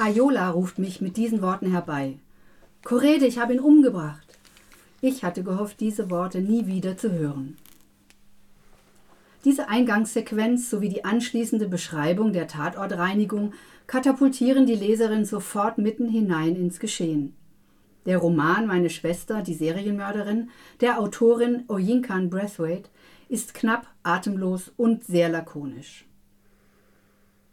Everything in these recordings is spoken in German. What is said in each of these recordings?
Ayola ruft mich mit diesen Worten herbei. Korede, ich habe ihn umgebracht. Ich hatte gehofft, diese Worte nie wieder zu hören. Diese Eingangssequenz sowie die anschließende Beschreibung der Tatortreinigung katapultieren die Leserin sofort mitten hinein ins Geschehen. Der Roman Meine Schwester, die Serienmörderin, der Autorin Oyinkan Brathwaite, ist knapp, atemlos und sehr lakonisch.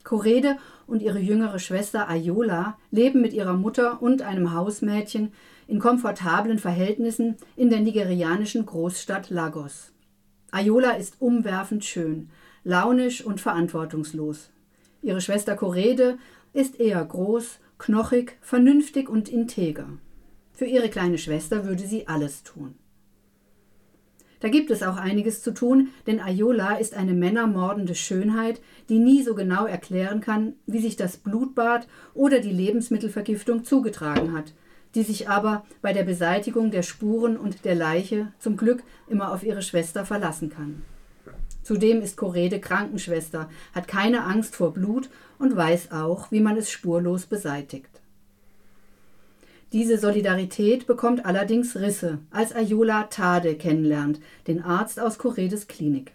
Korede und ihre jüngere Schwester Ayola leben mit ihrer Mutter und einem Hausmädchen in komfortablen Verhältnissen in der nigerianischen Großstadt Lagos. Ayola ist umwerfend schön, launisch und verantwortungslos. Ihre Schwester Korede ist eher groß, knochig, vernünftig und integer. Für ihre kleine Schwester würde sie alles tun. Da gibt es auch einiges zu tun, denn Ayola ist eine männermordende Schönheit, die nie so genau erklären kann, wie sich das Blutbad oder die Lebensmittelvergiftung zugetragen hat, die sich aber bei der Beseitigung der Spuren und der Leiche zum Glück immer auf ihre Schwester verlassen kann. Zudem ist Korede Krankenschwester, hat keine Angst vor Blut und weiß auch, wie man es spurlos beseitigt. Diese Solidarität bekommt allerdings Risse, als Ayola Tade kennenlernt, den Arzt aus Koredes Klinik.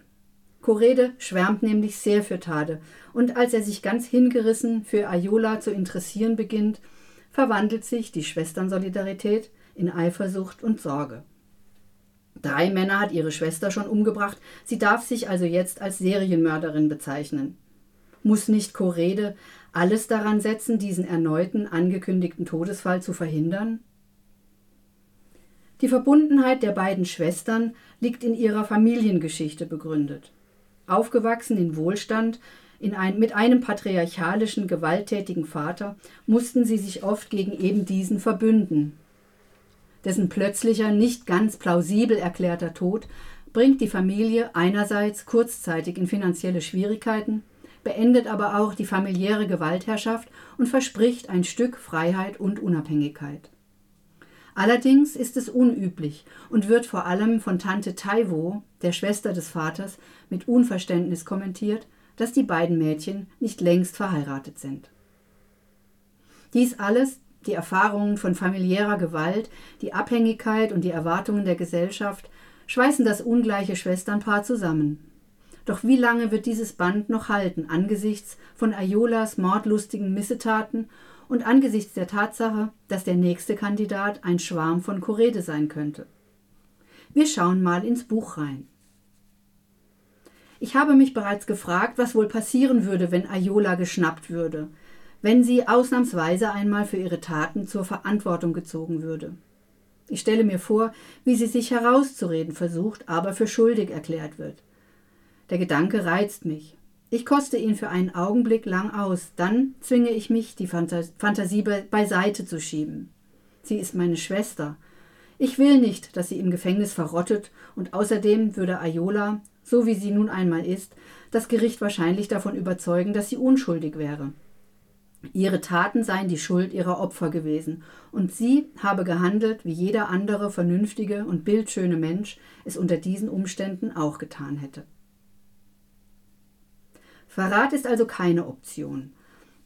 Korede schwärmt nämlich sehr für Tade, und als er sich ganz hingerissen für Ayola zu interessieren beginnt, verwandelt sich die Schwesternsolidarität in Eifersucht und Sorge. Drei Männer hat ihre Schwester schon umgebracht, sie darf sich also jetzt als Serienmörderin bezeichnen. Muss nicht Korede alles daran setzen, diesen erneuten angekündigten Todesfall zu verhindern? Die Verbundenheit der beiden Schwestern liegt in ihrer Familiengeschichte begründet. Aufgewachsen in Wohlstand, in ein, mit einem patriarchalischen, gewalttätigen Vater mussten sie sich oft gegen eben diesen verbünden. Dessen plötzlicher, nicht ganz plausibel erklärter Tod bringt die Familie einerseits kurzzeitig in finanzielle Schwierigkeiten, beendet aber auch die familiäre Gewaltherrschaft und verspricht ein Stück Freiheit und Unabhängigkeit. Allerdings ist es unüblich und wird vor allem von Tante Taiwo, der Schwester des Vaters, mit Unverständnis kommentiert, dass die beiden Mädchen nicht längst verheiratet sind. Dies alles, die Erfahrungen von familiärer Gewalt, die Abhängigkeit und die Erwartungen der Gesellschaft, schweißen das ungleiche Schwesternpaar zusammen. Doch wie lange wird dieses Band noch halten angesichts von Ayolas mordlustigen Missetaten und angesichts der Tatsache, dass der nächste Kandidat ein Schwarm von Korede sein könnte? Wir schauen mal ins Buch rein. Ich habe mich bereits gefragt, was wohl passieren würde, wenn Ayola geschnappt würde, wenn sie ausnahmsweise einmal für ihre Taten zur Verantwortung gezogen würde. Ich stelle mir vor, wie sie sich herauszureden versucht, aber für schuldig erklärt wird. Der Gedanke reizt mich. Ich koste ihn für einen Augenblick lang aus, dann zwinge ich mich, die Fantasie beiseite zu schieben. Sie ist meine Schwester. Ich will nicht, dass sie im Gefängnis verrottet, und außerdem würde Ayola, so wie sie nun einmal ist, das Gericht wahrscheinlich davon überzeugen, dass sie unschuldig wäre. Ihre Taten seien die Schuld ihrer Opfer gewesen, und sie habe gehandelt, wie jeder andere vernünftige und bildschöne Mensch es unter diesen Umständen auch getan hätte. Verrat ist also keine Option.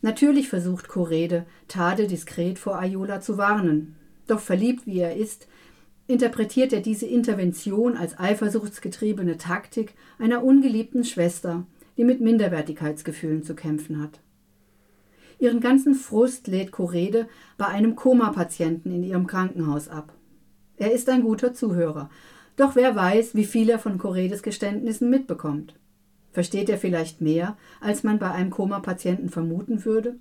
Natürlich versucht Korede, Tade diskret vor Ayola zu warnen. Doch verliebt wie er ist, interpretiert er diese Intervention als eifersuchtsgetriebene Taktik einer ungeliebten Schwester, die mit Minderwertigkeitsgefühlen zu kämpfen hat. Ihren ganzen Frust lädt Korede bei einem Koma-Patienten in ihrem Krankenhaus ab. Er ist ein guter Zuhörer, doch wer weiß, wie viel er von Koredes Geständnissen mitbekommt. Versteht er vielleicht mehr, als man bei einem Koma-Patienten vermuten würde?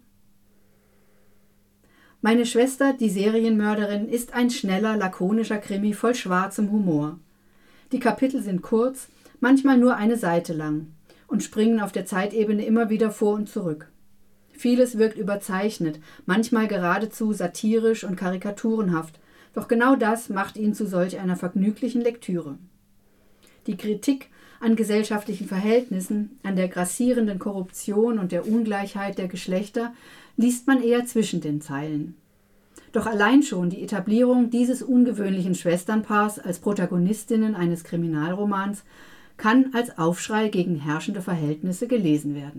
Meine Schwester, die Serienmörderin, ist ein schneller, lakonischer Krimi voll schwarzem Humor. Die Kapitel sind kurz, manchmal nur eine Seite lang und springen auf der Zeitebene immer wieder vor und zurück. Vieles wirkt überzeichnet, manchmal geradezu satirisch und karikaturenhaft, doch genau das macht ihn zu solch einer vergnüglichen Lektüre. Die Kritik an gesellschaftlichen Verhältnissen, an der grassierenden Korruption und der Ungleichheit der Geschlechter liest man eher zwischen den Zeilen. Doch allein schon die Etablierung dieses ungewöhnlichen Schwesternpaars als Protagonistinnen eines Kriminalromans kann als Aufschrei gegen herrschende Verhältnisse gelesen werden.